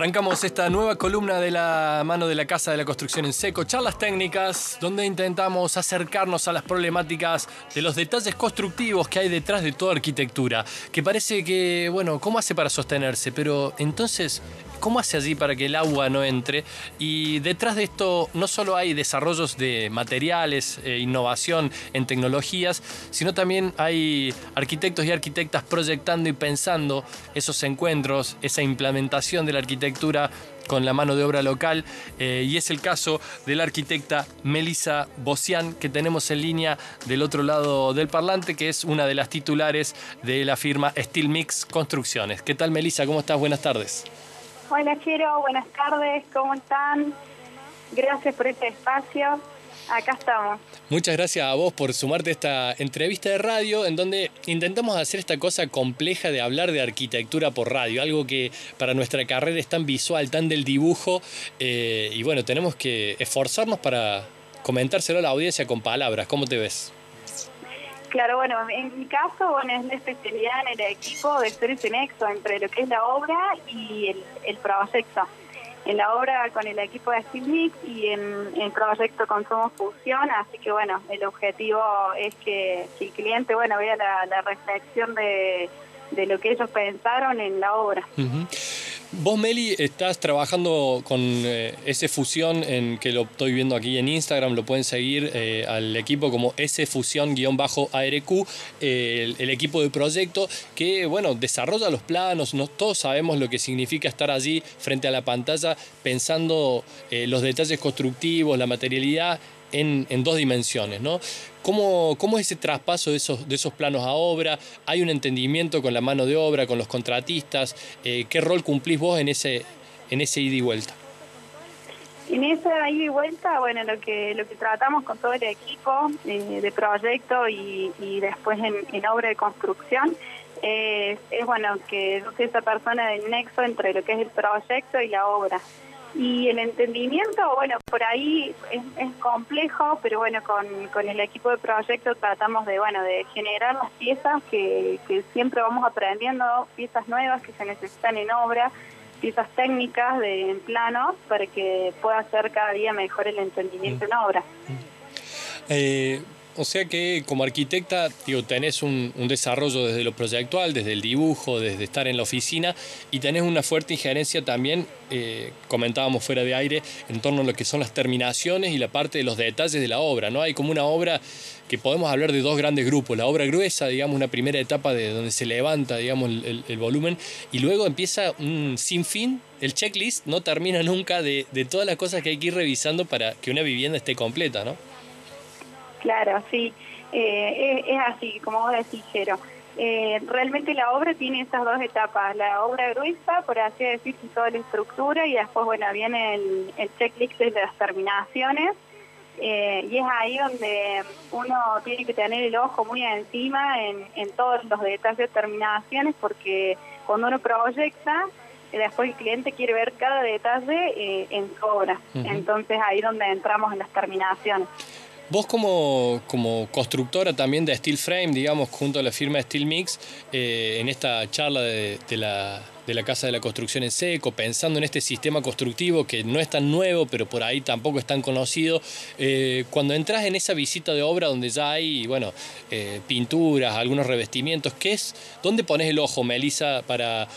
Arrancamos esta nueva columna de la mano de la Casa de la Construcción en Seco, charlas técnicas, donde intentamos acercarnos a las problemáticas de los detalles constructivos que hay detrás de toda arquitectura, que parece que, bueno, ¿cómo hace para sostenerse? Pero entonces, ¿Cómo hace allí para que el agua no entre? Y detrás de esto no solo hay desarrollos de materiales, eh, innovación en tecnologías, sino también hay arquitectos y arquitectas proyectando y pensando esos encuentros, esa implementación de la arquitectura con la mano de obra local eh, y es el caso de la arquitecta Melissa Bocian que tenemos en línea del otro lado del parlante que es una de las titulares de la firma Steel Mix Construcciones. ¿Qué tal Melissa? ¿Cómo estás? Buenas tardes. Hola Chero, buenas tardes, ¿cómo están? Gracias por este espacio. Acá estamos. Muchas gracias a vos por sumarte a esta entrevista de radio en donde intentamos hacer esta cosa compleja de hablar de arquitectura por radio, algo que para nuestra carrera es tan visual, tan del dibujo, eh, y bueno, tenemos que esforzarnos para comentárselo a la audiencia con palabras. ¿Cómo te ves? Claro, bueno, en mi caso, bueno, es la especialidad en el equipo de ser ese nexo entre lo que es la obra y el, el proyecto. En la obra con el equipo de Steel y en el proyecto con Somos Fusión, así que bueno, el objetivo es que, el cliente, bueno, vea la, reflexión de, de, lo que ellos pensaron en la obra. Vos, Meli, estás trabajando con eh, ese fusión en que lo estoy viendo aquí en Instagram, lo pueden seguir eh, al equipo como ese fusión-ARQ, eh, el, equipo de proyecto que, bueno, desarrolla los planos, no, todos sabemos lo que significa estar allí frente a la pantalla pensando los detalles constructivos, la materialidad en, en dos dimensiones, ¿no? ¿Cómo, ¿Cómo, es ese traspaso de esos, de esos planos a obra? ¿Hay un entendimiento con la mano de obra, con los contratistas? Eh, ¿Qué rol cumplís vos en ese, en ese ida y vuelta? En ese ida y vuelta, bueno, lo que lo que tratamos con todo el equipo eh, de proyecto y, y después en, en, obra de construcción es bueno que yo soy esa persona del nexo entre lo que es el proyecto y la obra. Y el entendimiento, bueno, por ahí es, complejo, pero bueno, con, con, el equipo de proyecto tratamos de, bueno, de generar las piezas que, siempre vamos aprendiendo, piezas nuevas que se necesitan en obra, piezas técnicas de, en plano, para que pueda ser cada día mejor el entendimiento en obra. Eh, o sea que como arquitecta, tenés un, desarrollo desde lo proyectual, desde el dibujo, desde estar en la oficina y tenés una fuerte injerencia también, eh, comentábamos fuera de aire, en torno a lo que son las terminaciones y la parte de los detalles de la obra, ¿no? Hay como una obra que podemos hablar de dos grandes grupos, la obra gruesa, digamos, una primera etapa de donde se levanta, digamos, el, volumen, y luego empieza un sinfín, el checklist no termina nunca de, de todas las cosas que hay que ir revisando para que una vivienda esté completa, ¿no? Claro, sí, eh, es, así, como vos decís, Jero. Eh, realmente la obra tiene esas dos etapas, la obra gruesa, por así decir, toda la estructura, y después, bueno, viene el, checklist de las terminaciones, eh, y es ahí donde uno tiene que tener el ojo muy encima en, en todos los detalles de terminaciones, porque cuando uno proyecta, después el cliente quiere ver cada detalle en su obra. Entonces ahí donde entramos en las terminaciones. Vos como, como, constructora también de Steel Frame, digamos, junto a la firma Steel Mix, eh, en esta charla de, la, de, la, Casa de la Construcción en Seco, pensando en este sistema constructivo que no es tan nuevo, pero por ahí tampoco es tan conocido, eh, cuando entras en esa visita de obra donde ya hay, bueno, eh, pinturas, algunos revestimientos, ¿qué es? ¿Dónde pones el ojo, Melissa, para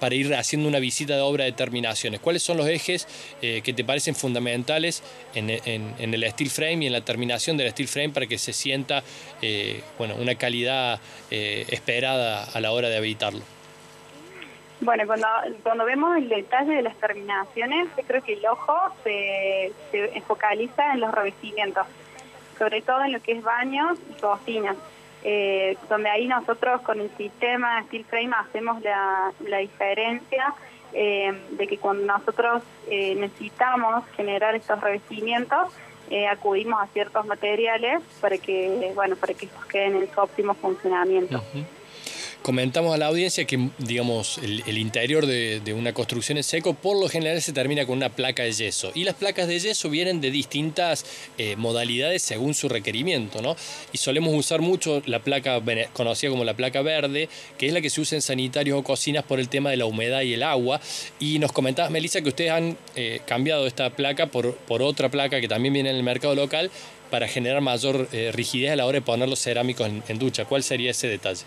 para ir haciendo una visita de obra de terminaciones. ¿Cuáles son los ejes eh, que te parecen fundamentales en, el steel frame y en la terminación del steel frame para que se sienta eh, bueno, una calidad eh, esperada a la hora de habitarlo? Bueno, cuando, cuando vemos el detalle de las terminaciones, yo creo que el ojo se, se focaliza en los revestimientos, sobre todo en lo que es baños y cocinas eh, donde ahí nosotros con el sistema Steel Frame hacemos la, la diferencia eh, de que cuando nosotros eh, necesitamos generar estos revestimientos, acudimos a ciertos materiales para que, bueno, para que estos queden en su óptimo funcionamiento. Comentamos a la audiencia que, digamos, el, interior de, una construcción en seco por lo general se termina con una placa de yeso. Y las placas de yeso vienen de distintas eh, modalidades según su requerimiento, ¿no? Y solemos usar mucho la placa conocida como la placa verde, que es la que se usa en sanitarios o cocinas por el tema de la humedad y el agua. Y nos comentabas, Melissa, que ustedes han eh, cambiado esta placa por, otra placa que también viene en el mercado local para generar mayor eh, rigidez a la hora de poner los cerámicos en, ducha. ¿Cuál sería ese detalle?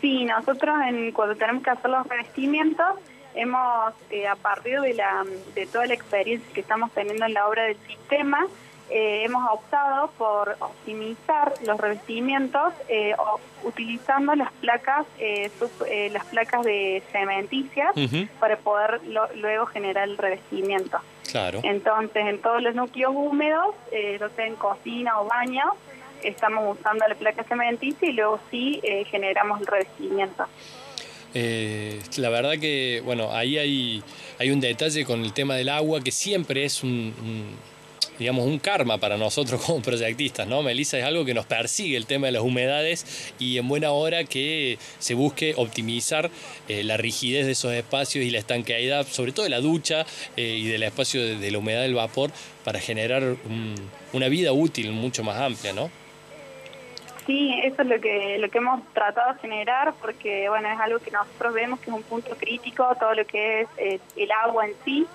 Sí, nosotros en, cuando tenemos que hacer los revestimientos, hemos, eh, a partir de, la, de toda la experiencia que estamos teniendo en la obra del sistema, eh, hemos optado por optimizar los revestimientos utilizando las placas las placas de cementicias para poder luego generar el revestimiento. Entonces, en todos los núcleos húmedos, eh, no sé, en cocina o baño, estamos usando la placa cementicia y luego sí eh, generamos el revestimiento. Eh, la verdad que, bueno, ahí hay, hay un detalle con el tema del agua que siempre es un digamos, un karma para nosotros como proyectistas, ¿no? Melissa es algo que nos persigue el tema de las humedades y en buena hora que se busque optimizar eh, la rigidez de esos espacios y la estanqueidad, sobre todo de la ducha eh, y del espacio de, la humedad del vapor para generar una vida útil mucho más amplia, ¿no? Sí, eso es lo que lo que hemos tratado de generar porque bueno es algo que nosotros vemos que es un punto crítico todo lo que es eh, el agua en sí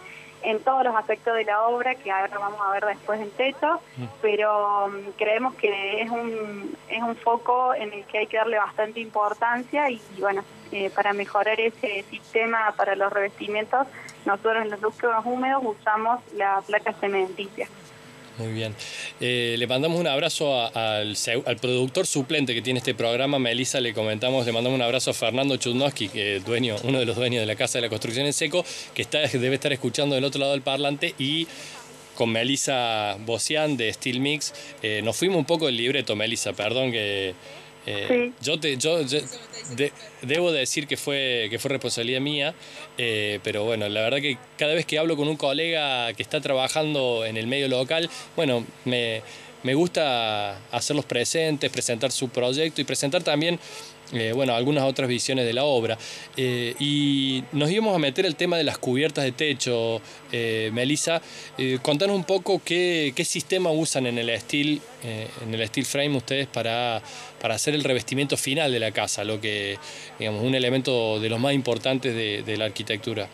en todos los aspectos de la obra, que ahora vamos a ver después en techo, mm. pero um, creemos que es un, es un foco en el que hay que darle bastante importancia y, bueno, eh, para mejorar ese sistema para los revestimientos, nosotros en los núcleos húmedos usamos la placa cementicia. Muy bien. Eh, le mandamos un abrazo al, productor suplente que tiene este programa, Melissa, le comentamos, le mandamos un abrazo a Fernando Chudnowski, que es dueño, uno de los dueños de la Casa de la Construcción en Seco, que está, debe estar escuchando del otro lado del parlante y con Melissa Bocian de Steel Mix. Eh, nos fuimos un poco del libreto, Melissa, perdón que eh, yo te, yo, debo decir que fue, que fue responsabilidad mía, eh, pero bueno, la verdad que cada vez que hablo con un colega que está trabajando en el medio local, bueno, me, me gusta hacerlos presentes, presentar su proyecto y presentar también eh, bueno, algunas otras visiones de la obra. Eh, y nos íbamos a meter el tema de las cubiertas de techo. Eh, Melissa, eh, contanos un poco qué, sistema usan en el steel, en el steel frame ustedes para, para hacer el revestimiento final de la casa, lo que, digamos, un elemento de los más importantes de, de la arquitectura.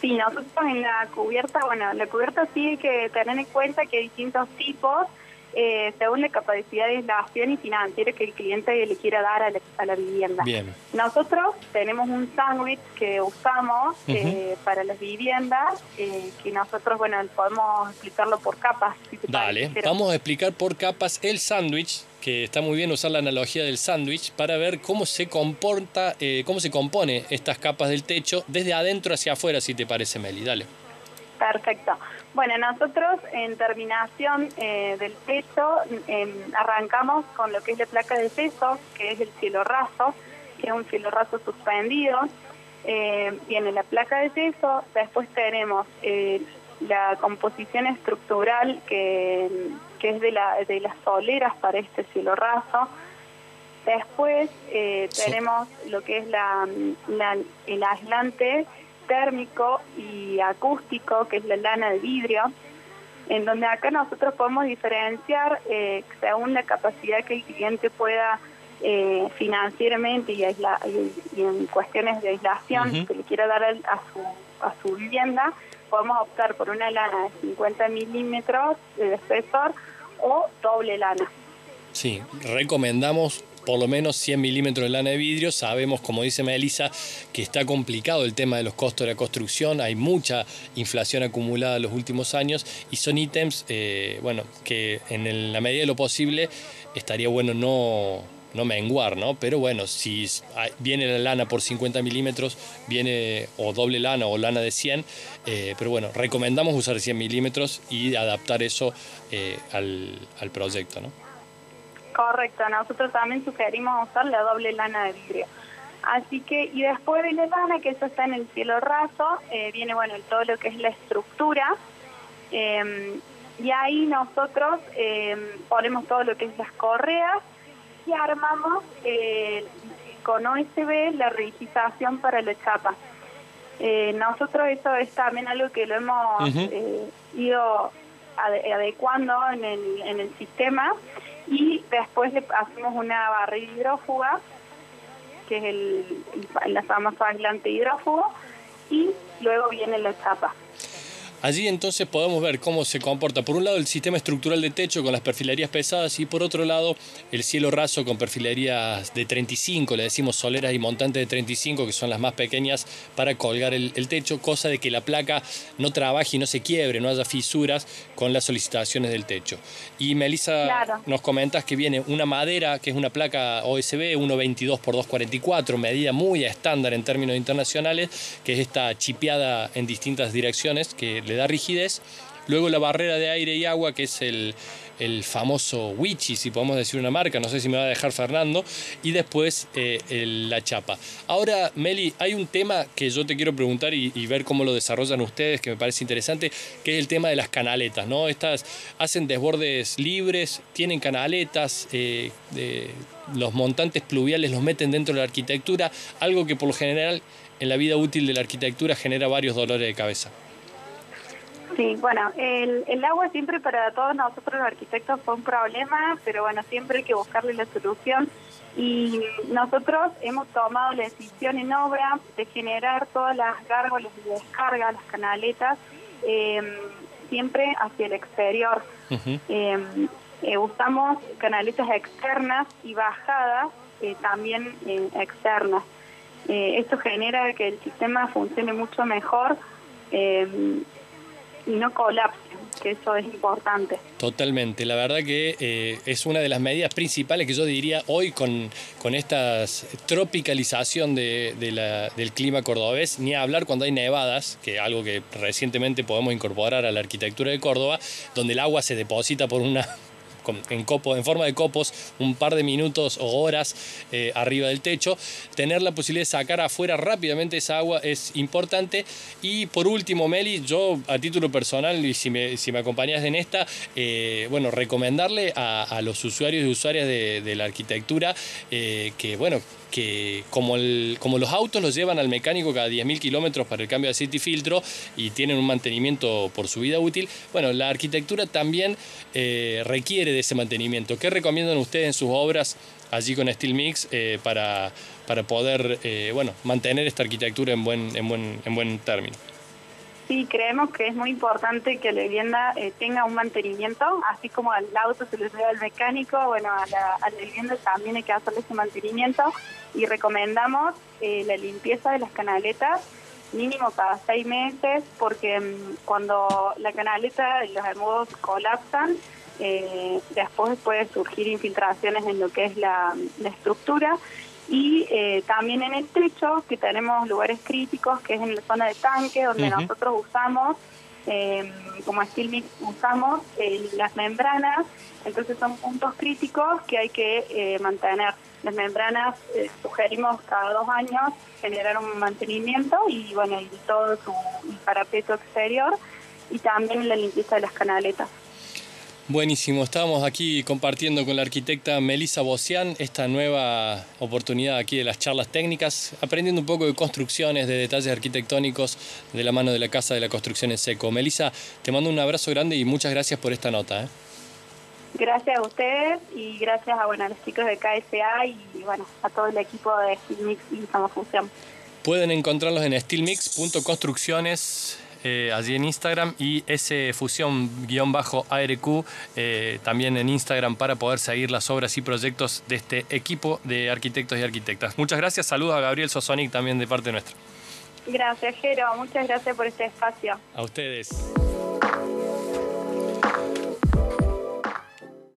Sí, nosotros en la cubierta, bueno, la cubierta sí hay que tener en cuenta que hay distintos tipos eh, según la capacidad de aislación y financiera que el cliente le quiera dar a la, vivienda. Nosotros tenemos un sándwich que usamos eh, para las viviendas, eh, que nosotros, bueno, podemos explicarlo por capas. Dale, vamos a explicar por capas el sándwich que está muy bien usar la analogía del sándwich para ver cómo se comporta, cómo se compone estas capas del techo desde adentro hacia afuera, si te parece, Meli. Dale. Perfecto. Bueno, nosotros en terminación eh, del techo em, arrancamos con lo que es la placa de yeso, que es el cielo raso, que es un cielo raso suspendido. Eh, viene la placa de yeso, después tenemos eh, la composición estructural que, es de, la, de las soleras para este cielo raso. Después tenemos lo que es la, el aislante térmico y acústico, que es la lana de vidrio, en donde acá nosotros podemos diferenciar eh, según la capacidad que el cliente pueda eh, financieramente y, en cuestiones de aislación que le quiera dar a, su, a su vivienda, podemos optar por una lana de 50 milímetros de espesor o doble lana. Sí, recomendamos por lo menos 100 milímetros de lana de vidrio. Sabemos, como dice Melissa, que está complicado el tema de los costos de la construcción. Hay mucha inflación acumulada en los últimos años y son ítems, eh, bueno, que en la medida de lo posible estaría bueno no, no menguar, ¿no? Pero bueno, si viene la lana por 50 milímetros, viene o doble lana o lana de 100, eh, pero bueno, recomendamos usar 100 milímetros y adaptar eso eh, al, al proyecto, ¿no? Correcto, nosotros también sugerimos usar la doble lana de vidrio. Así que, y después de la lana, que eso está en el cielo raso, eh, viene, bueno, todo lo que es la estructura. Em, y ahí nosotros em, ponemos todo lo que es las correas y armamos eh, con OSB la rigización para la chapa. Eh, nosotros eso es también algo que lo hemos eh, ido adecuando en el, en el sistema y después le hacemos una barrera hidrófuga, que es el, la famosa hidrófugo, y luego viene la chapa. Allí entonces podemos ver cómo se comporta, por un lado, el sistema estructural de techo con las perfilerías pesadas y por otro lado, el cielo raso con perfilerías de 35, le decimos soleras y montantes de 35, que son las más pequeñas para colgar el, techo, cosa de que la placa no trabaje y no se quiebre, no haya fisuras con las solicitaciones del techo. Y Melissa, nos comentas que viene una madera, que es una placa OSB 1.22 por 2.44, medida muy estándar en términos internacionales, que es esta chipeada en distintas direcciones, que le da rigidez. Luego la barrera de aire y agua, que es el, famoso Wichi, si podemos decir una marca, no sé si me va a dejar Fernando, y después eh, la chapa. Ahora, Meli, hay un tema que yo te quiero preguntar y, ver cómo lo desarrollan ustedes, que me parece interesante, que es el tema de las canaletas, ¿no? Estas hacen desbordes libres, tienen canaletas, eh, los montantes pluviales los meten dentro de la arquitectura, algo que por lo general en la vida útil de la arquitectura genera varios dolores de cabeza. Sí, bueno, el, el agua siempre para todos nosotros los arquitectos fue un problema, pero bueno, siempre hay que buscarle la solución. Y nosotros hemos tomado la decisión en obra de generar todas las gárgolas de descarga, las canaletas, em, siempre hacia el exterior. Em, eh, usamos canaletas externas y bajadas eh, también eh, externas. esto genera que el sistema funcione mucho mejor em, y no colapse, que eso es importante. Totalmente, la verdad que eh, es una de las medidas principales que yo diría hoy con, con esta tropicalización de, la, del clima cordobés, ni hablar cuando hay nevadas, que es algo que recientemente podemos incorporar a la arquitectura de Córdoba, donde el agua se deposita por una en, copo, en forma de copos un par de minutos o horas eh, arriba del techo. Tener la posibilidad de sacar afuera rápidamente esa agua es importante. Y por último, Meli, yo a título personal, y si me, si me acompañas en esta, eh, bueno, recomendarle a, los usuarios y usuarias de, la arquitectura eh, que, bueno, que como, el, como los autos los llevan al mecánico cada 10.000 kilómetros para el cambio de aceite y filtro y tienen un mantenimiento por su vida útil, bueno, la arquitectura también requiere de ese mantenimiento. ¿Qué recomiendan ustedes en sus obras allí con Steel Mix eh, para, para poder eh, bueno, mantener esta arquitectura en buen, en buen, en buen término? Sí, creemos que es muy importante que la vivienda eh, tenga un mantenimiento, así como al auto se le lleva al mecánico, bueno, a la, vivienda también hay que hacerle ese mantenimiento y recomendamos la limpieza de las canaletas mínimo cada seis meses porque mm, cuando la canaleta y los hermosos colapsan, eh, después puede surgir infiltraciones en lo que es la, estructura y eh, también en el techo, que tenemos lugares críticos, que es en la zona de tanque, donde nosotros usamos, eh, como Steel usamos eh, las membranas, entonces son puntos críticos que hay que mantener. Las membranas sugerimos cada dos años generar un mantenimiento y bueno, y todo su parapeto exterior y también la limpieza de las canaletas. Buenísimo, estamos aquí compartiendo con la arquitecta Melissa Bocian esta nueva oportunidad aquí de las charlas técnicas, aprendiendo un poco de construcciones, de detalles arquitectónicos de la mano de la Casa de la Construcción en Seco. Melissa, te mando un abrazo grande y muchas gracias por esta nota. ¿eh? Gracias a ustedes y gracias a, bueno, los chicos de KSA y bueno, a todo el equipo de Steelmix y Fusión. Pueden encontrarlos en steelmix.construcciones eh, allí en Instagram y ese fusión-ARQ eh, también en Instagram para poder seguir las obras y proyectos de este equipo de arquitectos y arquitectas. Muchas gracias, saludos a Gabriel Sosonic también de parte nuestra. Gracias, Jero, muchas gracias por este espacio. A ustedes.